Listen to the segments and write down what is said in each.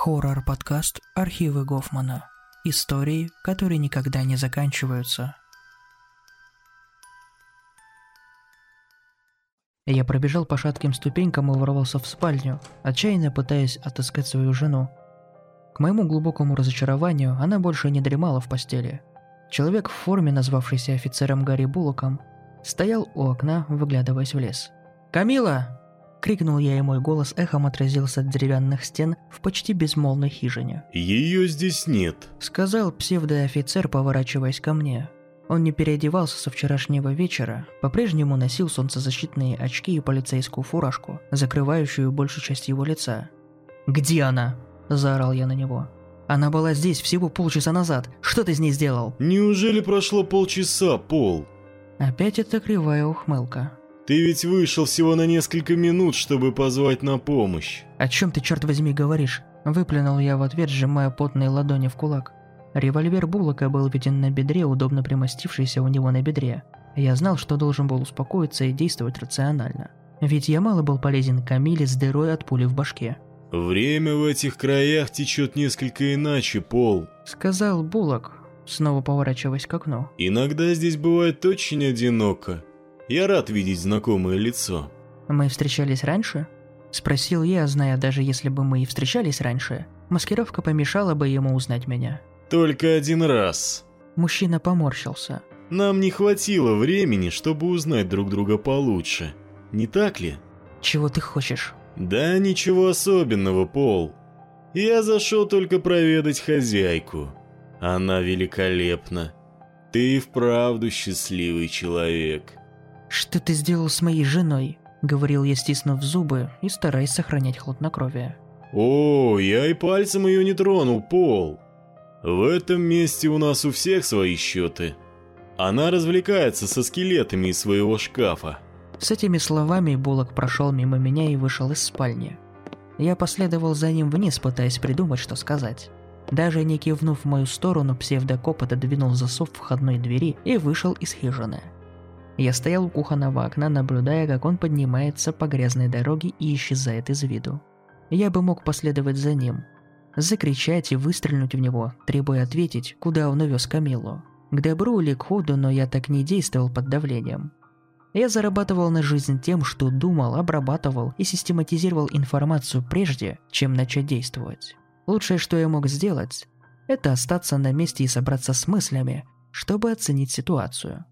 Хоррор-подкаст «Архивы Гофмана». Истории, которые никогда не заканчиваются. Я пробежал по шатким ступенькам и ворвался в спальню, отчаянно пытаясь отыскать свою жену. К моему глубокому разочарованию, она больше не дремала в постели. Человек в форме, назвавшийся офицером Гарри Буллоком, стоял у окна, выглядываясь в лес. «Камила!» Крикнул я, и мой голос эхом отразился от деревянных стен в почти безмолвной хижине. «Ее здесь нет», — сказал псевдоофицер, поворачиваясь ко мне. Он не переодевался со вчерашнего вечера, по-прежнему носил солнцезащитные очки и полицейскую фуражку, закрывающую большую часть его лица. «Где она?» – заорал я на него. «Она была здесь всего полчаса назад. Что ты с ней сделал?» «Неужели прошло полчаса, Пол?» Опять эта кривая ухмылка. Ты ведь вышел всего на несколько минут, чтобы позвать на помощь. О чем ты, черт возьми, говоришь? Выплюнул я в ответ, сжимая потные ладони в кулак. Револьвер Буллока был виден на бедре, удобно примостившийся у него на бедре. Я знал, что должен был успокоиться и действовать рационально. Ведь я мало был полезен Камиле с дырой от пули в башке. «Время в этих краях течет несколько иначе, Пол», — сказал Буллок, снова поворачиваясь к окну. «Иногда здесь бывает очень одиноко. Я рад видеть знакомое лицо. Мы встречались раньше? Спросил я, зная, даже если бы мы и встречались раньше, маскировка помешала бы ему узнать меня. Только один раз. Мужчина поморщился. Нам не хватило времени, чтобы узнать друг друга получше. Не так ли? Чего ты хочешь? Да ничего особенного, Пол. Я зашел только проведать хозяйку. Она великолепна. Ты и вправду счастливый человек. «Что ты сделал с моей женой?» — говорил я, стиснув зубы и стараясь сохранять хладнокровие. «О, я и пальцем ее не тронул, Пол. В этом месте у нас у всех свои счеты. Она развлекается со скелетами из своего шкафа». С этими словами Буллок прошел мимо меня и вышел из спальни. Я последовал за ним вниз, пытаясь придумать, что сказать. Даже не кивнув в мою сторону, псевдокоп отодвинул засов входной двери и вышел из хижины. Я стоял у кухонного окна, наблюдая, как он поднимается по грязной дороге и исчезает из виду. Я бы мог последовать за ним, закричать и выстрелить в него, требуя ответить, куда он увез Камилу. К добру или к ходу, но я так не действовал под давлением. Я зарабатывал на жизнь тем, что думал, обрабатывал и систематизировал информацию прежде, чем начать действовать. Лучшее, что я мог сделать, это остаться на месте и собраться с мыслями, чтобы оценить ситуацию.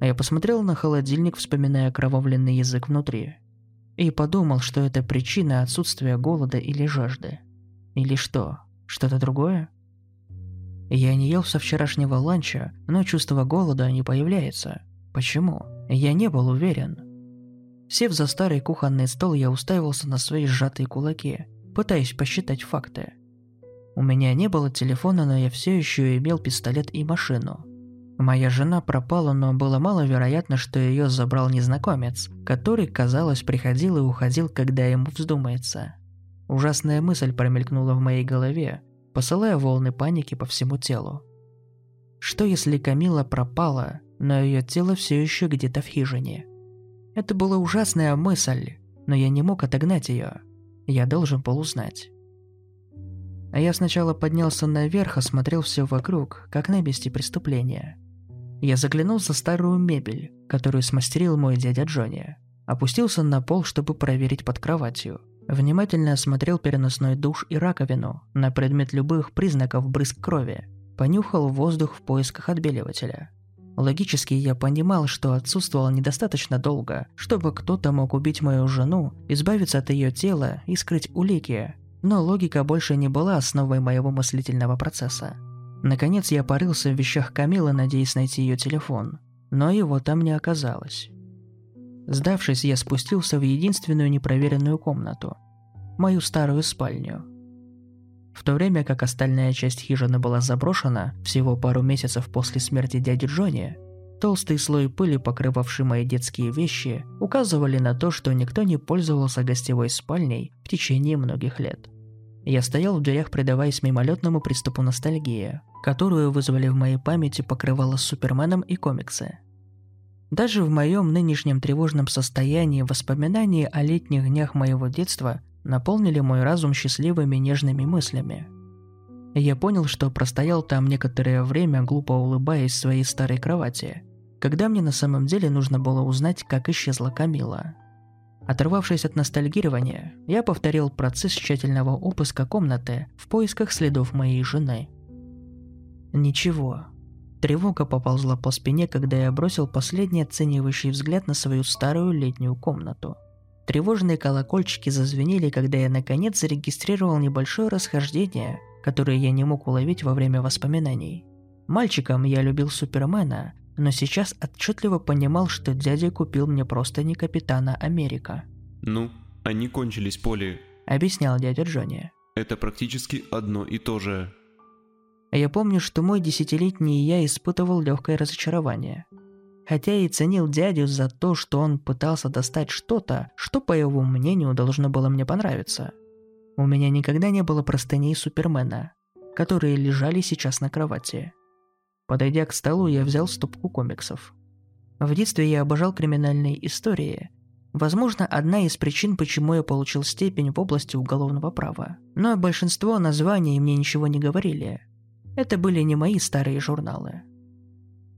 А я посмотрел на холодильник, вспоминая кровавленный язык внутри. И подумал, что это причина отсутствия голода или жажды. Или что, что-то другое? Я не ел со вчерашнего ланча, но чувство голода не появляется. Почему? Я не был уверен. Сев за старый кухонный стол, я уставился на свои сжатые кулаки, пытаясь посчитать факты. У меня не было телефона, но я все еще имел пистолет и машину. Моя жена пропала, но было маловероятно, что ее забрал незнакомец, который, казалось, приходил и уходил, когда ему вздумается. Ужасная мысль промелькнула в моей голове, посылая волны паники по всему телу. Что если Камила пропала, но ее тело все еще где-то в хижине? Это была ужасная мысль, но я не мог отогнать ее. Я должен был узнать. А я сначала поднялся наверх, осмотрел все вокруг, как на месте преступления – я заглянул за старую мебель, которую смастерил мой дядя Джонни. Опустился на пол, чтобы проверить под кроватью. Внимательно осмотрел переносной душ и раковину на предмет любых признаков брызг крови. Понюхал воздух в поисках отбеливателя. Логически я понимал, что отсутствовал недостаточно долго, чтобы кто-то мог убить мою жену, избавиться от ее тела и скрыть улики. Но логика больше не была основой моего мыслительного процесса. Наконец я порылся в вещах Камилы, надеясь найти ее телефон, но его там не оказалось. Сдавшись, я спустился в единственную непроверенную комнату – мою старую спальню. В то время как остальная часть хижины была заброшена всего пару месяцев после смерти дяди Джонни, толстый слой пыли, покрывавший мои детские вещи, указывали на то, что никто не пользовался гостевой спальней в течение многих лет – я стоял в дверях, предаваясь мимолетному приступу ностальгии, которую вызвали в моей памяти покрывало с Суперменом и комиксы. Даже в моем нынешнем тревожном состоянии воспоминания о летних днях моего детства наполнили мой разум счастливыми нежными мыслями. Я понял, что простоял там некоторое время, глупо улыбаясь своей старой кровати, когда мне на самом деле нужно было узнать, как исчезла Камила. Оторвавшись от ностальгирования, я повторил процесс тщательного обыска комнаты в поисках следов моей жены. Ничего. Тревога поползла по спине, когда я бросил последний оценивающий взгляд на свою старую летнюю комнату. Тревожные колокольчики зазвенели, когда я наконец зарегистрировал небольшое расхождение, которое я не мог уловить во время воспоминаний. Мальчиком я любил Супермена, но сейчас отчетливо понимал, что дядя купил мне просто не Капитана Америка. «Ну, они кончились, Поли», — объяснял дядя Джонни. «Это практически одно и то же». Я помню, что мой десятилетний я испытывал легкое разочарование. Хотя и ценил дядю за то, что он пытался достать что-то, что, по его мнению, должно было мне понравиться. У меня никогда не было простыней Супермена, которые лежали сейчас на кровати. Подойдя к столу, я взял стопку комиксов. В детстве я обожал криминальные истории. Возможно, одна из причин, почему я получил степень в области уголовного права. Но большинство названий мне ничего не говорили. Это были не мои старые журналы.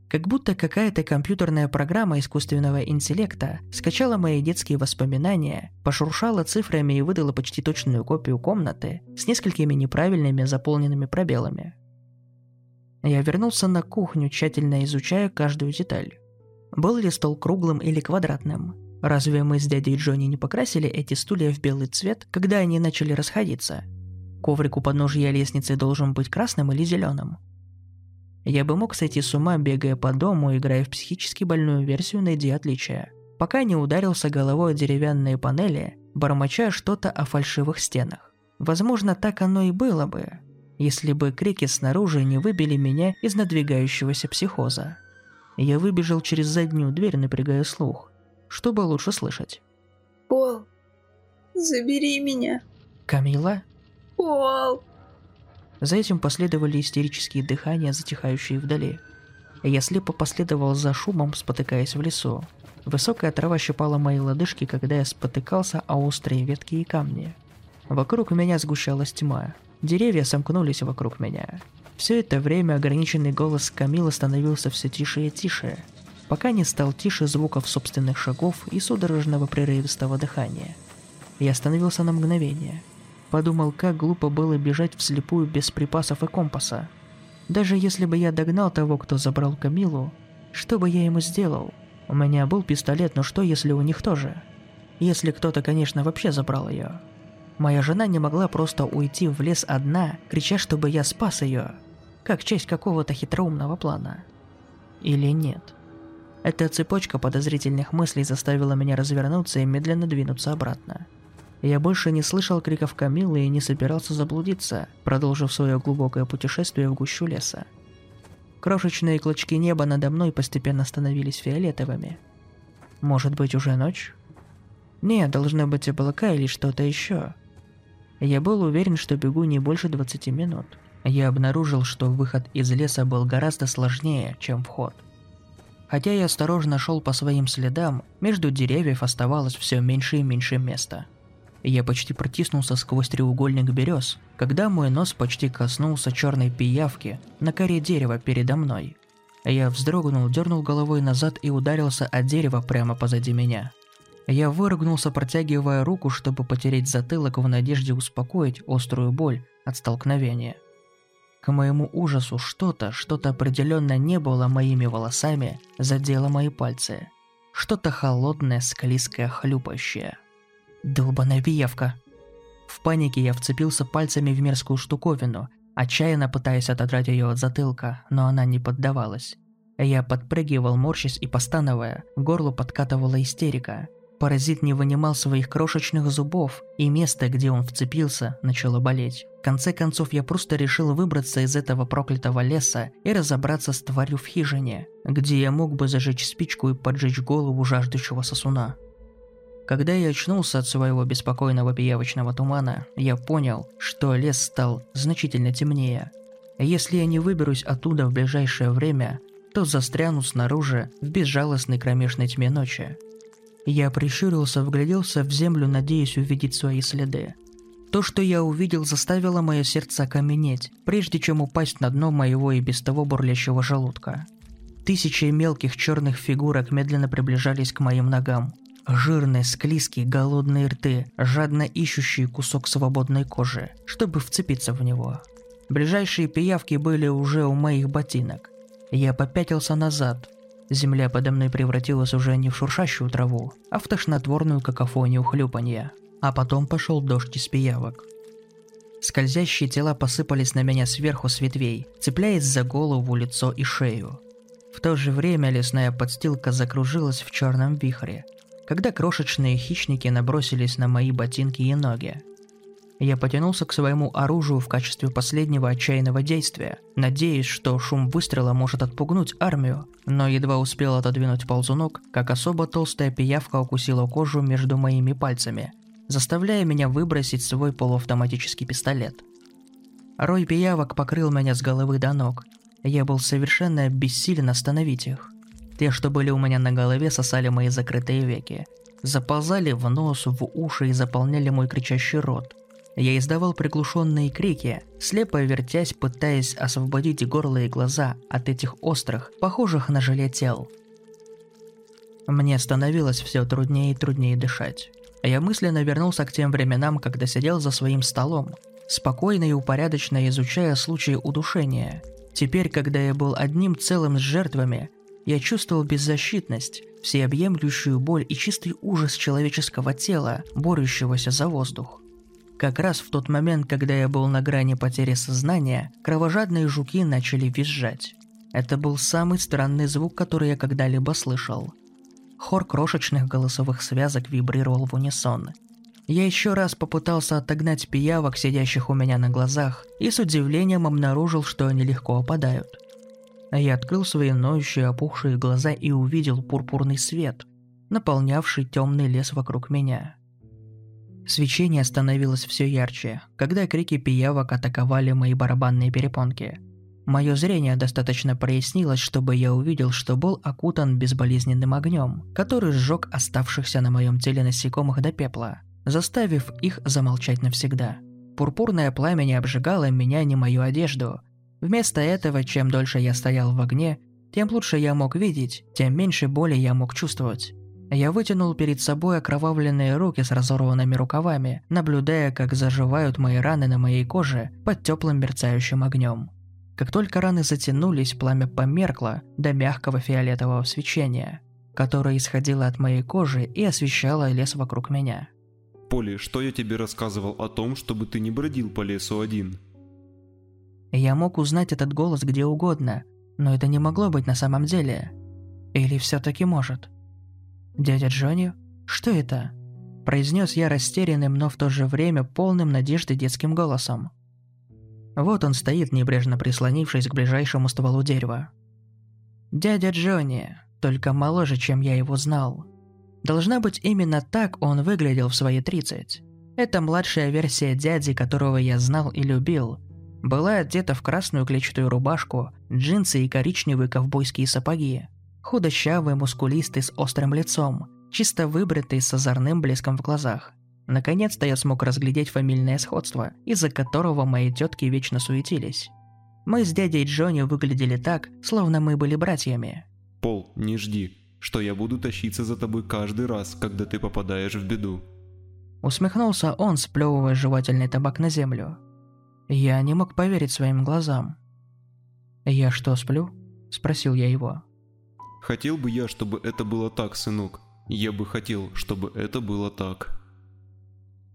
Как будто какая-то компьютерная программа искусственного интеллекта скачала мои детские воспоминания, пошуршала цифрами и выдала почти точную копию комнаты с несколькими неправильными заполненными пробелами. Я вернулся на кухню, тщательно изучая каждую деталь. Был ли стол круглым или квадратным? Разве мы с дядей Джонни не покрасили эти стулья в белый цвет, когда они начали расходиться? Коврик у подножья лестницы должен быть красным или зеленым? Я бы мог сойти с ума, бегая по дому, играя в психически больную версию «Найди отличия», пока не ударился головой о деревянные панели, бормоча что-то о фальшивых стенах. Возможно, так оно и было бы, если бы крики снаружи не выбили меня из надвигающегося психоза. Я выбежал через заднюю дверь, напрягая слух, чтобы лучше слышать. «Пол, забери меня!» «Камила?» «Пол!» За этим последовали истерические дыхания, затихающие вдали. Я слепо последовал за шумом, спотыкаясь в лесу. Высокая трава щипала мои лодыжки, когда я спотыкался о острые ветки и камни. Вокруг меня сгущалась тьма. Деревья сомкнулись вокруг меня. Все это время ограниченный голос Камилы становился все тише и тише, пока не стал тише звуков собственных шагов и судорожного прерывистого дыхания. Я остановился на мгновение. Подумал, как глупо было бежать вслепую без припасов и компаса. Даже если бы я догнал того, кто забрал Камилу, что бы я ему сделал? У меня был пистолет, но что если у них тоже? Если кто-то, конечно, вообще забрал ее. Моя жена не могла просто уйти в лес одна, крича, чтобы я спас ее, как часть какого-то хитроумного плана. Или нет? Эта цепочка подозрительных мыслей заставила меня развернуться и медленно двинуться обратно. Я больше не слышал криков Камилы и не собирался заблудиться, продолжив свое глубокое путешествие в гущу леса. Крошечные клочки неба надо мной постепенно становились фиолетовыми. Может быть, уже ночь? Нет, должно быть облака или что-то еще. Я был уверен, что бегу не больше 20 минут. Я обнаружил, что выход из леса был гораздо сложнее, чем вход. Хотя я осторожно шел по своим следам, между деревьев оставалось все меньше и меньше места. Я почти протиснулся сквозь треугольник берез, когда мой нос почти коснулся черной пиявки на коре дерева передо мной. Я вздрогнул, дернул головой назад и ударился о дерево прямо позади меня. Я выругнулся, протягивая руку, чтобы потереть затылок в надежде успокоить острую боль от столкновения. К моему ужасу что-то, что-то определенно не было моими волосами, задело мои пальцы. Что-то холодное, склизкое, хлюпающее. Долбаная пиявка. В панике я вцепился пальцами в мерзкую штуковину, отчаянно пытаясь отодрать ее от затылка, но она не поддавалась. Я подпрыгивал, морщась и постановая, горло подкатывала истерика – Паразит не вынимал своих крошечных зубов, и место, где он вцепился, начало болеть. В конце концов, я просто решил выбраться из этого проклятого леса и разобраться с тварью в хижине, где я мог бы зажечь спичку и поджечь голову жаждущего сосуна. Когда я очнулся от своего беспокойного пиявочного тумана, я понял, что лес стал значительно темнее. Если я не выберусь оттуда в ближайшее время, то застряну снаружи в безжалостной кромешной тьме ночи. Я прищурился, вгляделся в землю, надеясь увидеть свои следы. То, что я увидел, заставило мое сердце окаменеть, прежде чем упасть на дно моего и без того бурлящего желудка. Тысячи мелких черных фигурок медленно приближались к моим ногам. Жирные, склизкие, голодные рты, жадно ищущие кусок свободной кожи, чтобы вцепиться в него. Ближайшие пиявки были уже у моих ботинок. Я попятился назад. Земля подо мной превратилась уже не в шуршащую траву, а в тошнотворную какофонию хлюпанья. А потом пошел дождь из пиявок. Скользящие тела посыпались на меня сверху с ветвей, цепляясь за голову, лицо и шею. В то же время лесная подстилка закружилась в черном вихре, когда крошечные хищники набросились на мои ботинки и ноги. Я потянулся к своему оружию в качестве последнего отчаянного действия, надеясь, что шум выстрела может отпугнуть армию, но едва успел отодвинуть ползунок, как особо толстая пиявка укусила кожу между моими пальцами, заставляя меня выбросить свой полуавтоматический пистолет. Рой пиявок покрыл меня с головы до ног. Я был совершенно бессилен остановить их. Те, что были у меня на голове, сосали мои закрытые веки. Заползали в нос, в уши и заполняли мой кричащий рот. Я издавал приглушенные крики, слепо вертясь, пытаясь освободить горло и глаза от этих острых, похожих на желе тел. Мне становилось все труднее и труднее дышать. Я мысленно вернулся к тем временам, когда сидел за своим столом, спокойно и упорядоченно изучая случаи удушения. Теперь, когда я был одним целым с жертвами, я чувствовал беззащитность, всеобъемлющую боль и чистый ужас человеческого тела, борющегося за воздух. Как раз в тот момент, когда я был на грани потери сознания, кровожадные жуки начали визжать. Это был самый странный звук, который я когда-либо слышал. Хор крошечных голосовых связок вибрировал в унисон. Я еще раз попытался отогнать пиявок, сидящих у меня на глазах, и с удивлением обнаружил, что они легко опадают. Я открыл свои ноющие опухшие глаза и увидел пурпурный свет, наполнявший темный лес вокруг меня. Свечение становилось все ярче, когда крики пиявок атаковали мои барабанные перепонки – Мое зрение достаточно прояснилось, чтобы я увидел, что был окутан безболезненным огнем, который сжег оставшихся на моем теле насекомых до пепла, заставив их замолчать навсегда. Пурпурное пламя не обжигало меня ни мою одежду. Вместо этого, чем дольше я стоял в огне, тем лучше я мог видеть, тем меньше боли я мог чувствовать. Я вытянул перед собой окровавленные руки с разорванными рукавами, наблюдая, как заживают мои раны на моей коже под теплым мерцающим огнем. Как только раны затянулись, пламя померкло до мягкого фиолетового свечения, которое исходило от моей кожи и освещало лес вокруг меня. Поли, что я тебе рассказывал о том, чтобы ты не бродил по лесу один? Я мог узнать этот голос где угодно, но это не могло быть на самом деле. Или все-таки может? Дядя Джонни? Что это? Произнес я растерянным, но в то же время полным надежды детским голосом. Вот он стоит, небрежно прислонившись к ближайшему стволу дерева. Дядя Джонни, только моложе, чем я его знал. Должна быть, именно так он выглядел в свои 30. Это младшая версия дяди, которого я знал и любил. Была одета в красную клетчатую рубашку, джинсы и коричневые ковбойские сапоги. Худощавый, мускулистый, с острым лицом, чисто выбритый, с озорным блеском в глазах. Наконец-то я смог разглядеть фамильное сходство, из-за которого мои тетки вечно суетились. Мы с дядей Джонни выглядели так, словно мы были братьями. Пол, не жди, что я буду тащиться за тобой каждый раз, когда ты попадаешь в беду. Усмехнулся он, сплевывая жевательный табак на землю. Я не мог поверить своим глазам. «Я что, сплю?» – спросил я его. «Хотел бы я, чтобы это было так, сынок. Я бы хотел, чтобы это было так».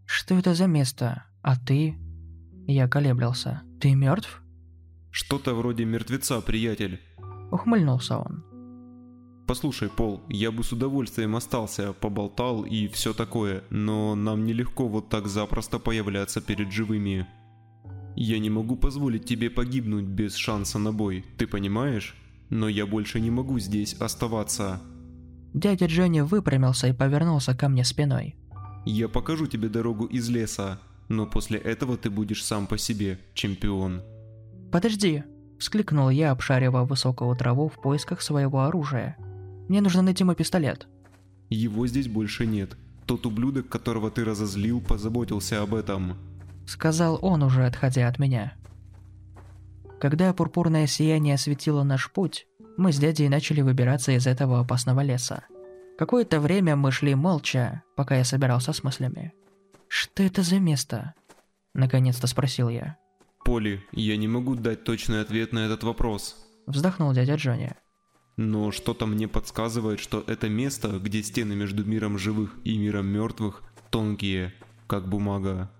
«Что это за место? А ты?» Я колеблился. «Ты мертв?» «Что-то вроде мертвеца, приятель». Ухмыльнулся он. «Послушай, Пол, я бы с удовольствием остался, поболтал и все такое, но нам нелегко вот так запросто появляться перед живыми. Я не могу позволить тебе погибнуть без шанса на бой, ты понимаешь? Но я больше не могу здесь оставаться». Дядя Джонни выпрямился и повернулся ко мне спиной. Я покажу тебе дорогу из леса, но после этого ты будешь сам по себе, чемпион. Подожди, вскликнул я, обшаривая высокую траву в поисках своего оружия. Мне нужно найти мой пистолет. Его здесь больше нет. Тот ублюдок, которого ты разозлил, позаботился об этом. Сказал он уже, отходя от меня. Когда пурпурное сияние осветило наш путь, мы с дядей начали выбираться из этого опасного леса. Какое-то время мы шли молча, пока я собирался с мыслями. «Что это за место?» Наконец-то спросил я. Поли, я не могу дать точный ответ на этот вопрос. Вздохнул дядя Джонни. Но что-то мне подсказывает, что это место, где стены между миром живых и миром мертвых тонкие, как бумага.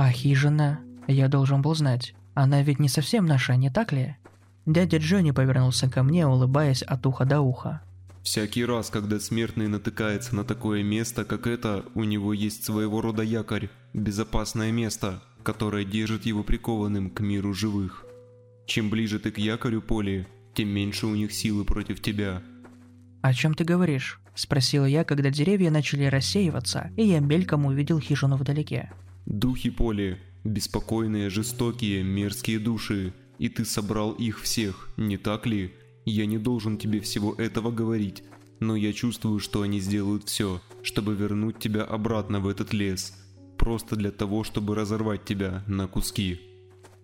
А хижина? Я должен был знать. Она ведь не совсем наша, не так ли? Дядя Джонни повернулся ко мне, улыбаясь от уха до уха. Всякий раз, когда смертный натыкается на такое место, как это, у него есть своего рода якорь, безопасное место, которое держит его прикованным к миру живых. Чем ближе ты к якорю, Поли, тем меньше у них силы против тебя. «О чем ты говоришь?» – спросила я, когда деревья начали рассеиваться, и я мельком увидел хижину вдалеке. «Духи Поли, беспокойные, жестокие, мерзкие души, и ты собрал их всех, не так ли?» Я не должен тебе всего этого говорить, но я чувствую, что они сделают все, чтобы вернуть тебя обратно в этот лес. Просто для того, чтобы разорвать тебя на куски.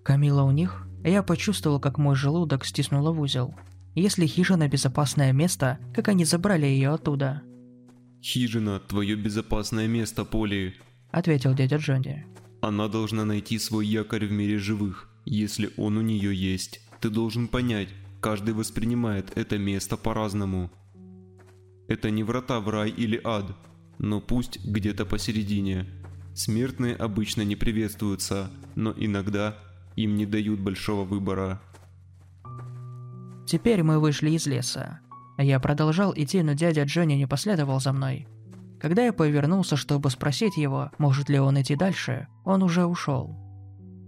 Камила у них? Я почувствовал, как мой желудок стиснуло в узел. Если хижина безопасное место, как они забрали ее оттуда? Хижина – твое безопасное место, Поли. Ответил дядя Джонни. Она должна найти свой якорь в мире живых, если он у нее есть. Ты должен понять, Каждый воспринимает это место по-разному. Это не врата в рай или ад, но пусть где-то посередине. Смертные обычно не приветствуются, но иногда им не дают большого выбора. Теперь мы вышли из леса. Я продолжал идти, но дядя Джонни не последовал за мной. Когда я повернулся, чтобы спросить его, может ли он идти дальше, он уже ушел.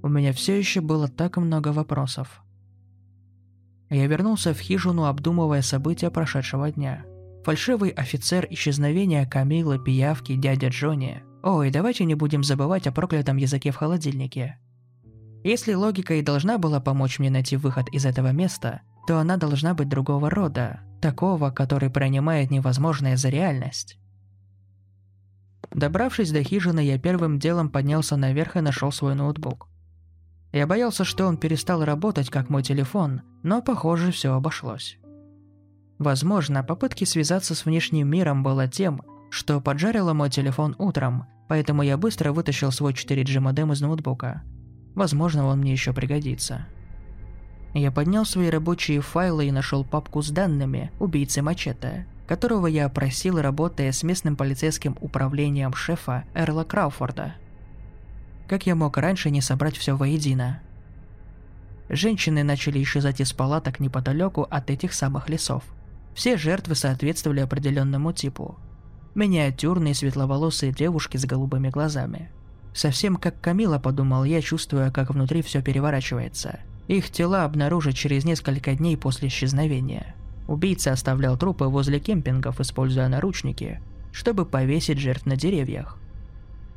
У меня все еще было так много вопросов. Я вернулся в хижину, обдумывая события прошедшего дня. Фальшивый офицер исчезновения Камилы, пиявки, дядя Джонни. Ой, давайте не будем забывать о проклятом языке в холодильнике. Если логика и должна была помочь мне найти выход из этого места, то она должна быть другого рода, такого, который принимает невозможное за реальность. Добравшись до хижины, я первым делом поднялся наверх и нашел свой ноутбук. Я боялся, что он перестал работать, как мой телефон, но, похоже, все обошлось. Возможно, попытки связаться с внешним миром было тем, что поджарило мой телефон утром, поэтому я быстро вытащил свой 4G модем из ноутбука. Возможно, он мне еще пригодится. Я поднял свои рабочие файлы и нашел папку с данными убийцы Мачете, которого я опросил, работая с местным полицейским управлением шефа Эрла Крауфорда – как я мог раньше не собрать все воедино? Женщины начали исчезать из палаток неподалеку от этих самых лесов. Все жертвы соответствовали определенному типу. Миниатюрные светловолосые девушки с голубыми глазами. Совсем как Камила, подумал я, чувствуя, как внутри все переворачивается. Их тела обнаружат через несколько дней после исчезновения. Убийца оставлял трупы возле кемпингов, используя наручники, чтобы повесить жертв на деревьях.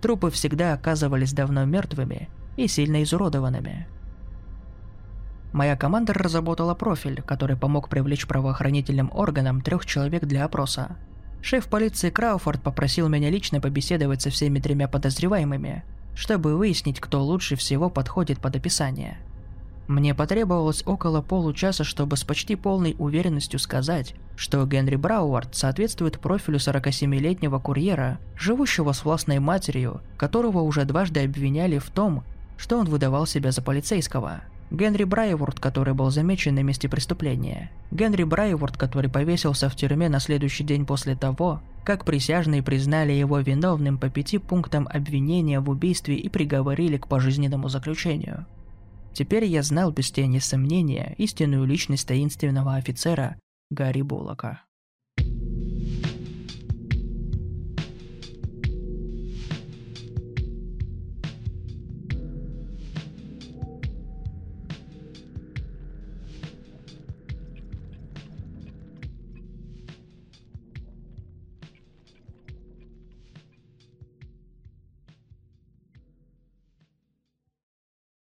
Трупы всегда оказывались давно мертвыми и сильно изуродованными. Моя команда разработала профиль, который помог привлечь правоохранительным органам трех человек для опроса. Шеф полиции Крауфорд попросил меня лично побеседовать со всеми тремя подозреваемыми, чтобы выяснить, кто лучше всего подходит под описание – мне потребовалось около получаса, чтобы с почти полной уверенностью сказать, что Генри Брауард соответствует профилю 47-летнего курьера, живущего с властной матерью, которого уже дважды обвиняли в том, что он выдавал себя за полицейского. Генри Брайворд, который был замечен на месте преступления. Генри Брайворд, который повесился в тюрьме на следующий день после того, как присяжные признали его виновным по пяти пунктам обвинения в убийстве и приговорили к пожизненному заключению. Теперь я знал без тени сомнения истинную личность таинственного офицера Гарри Буллока.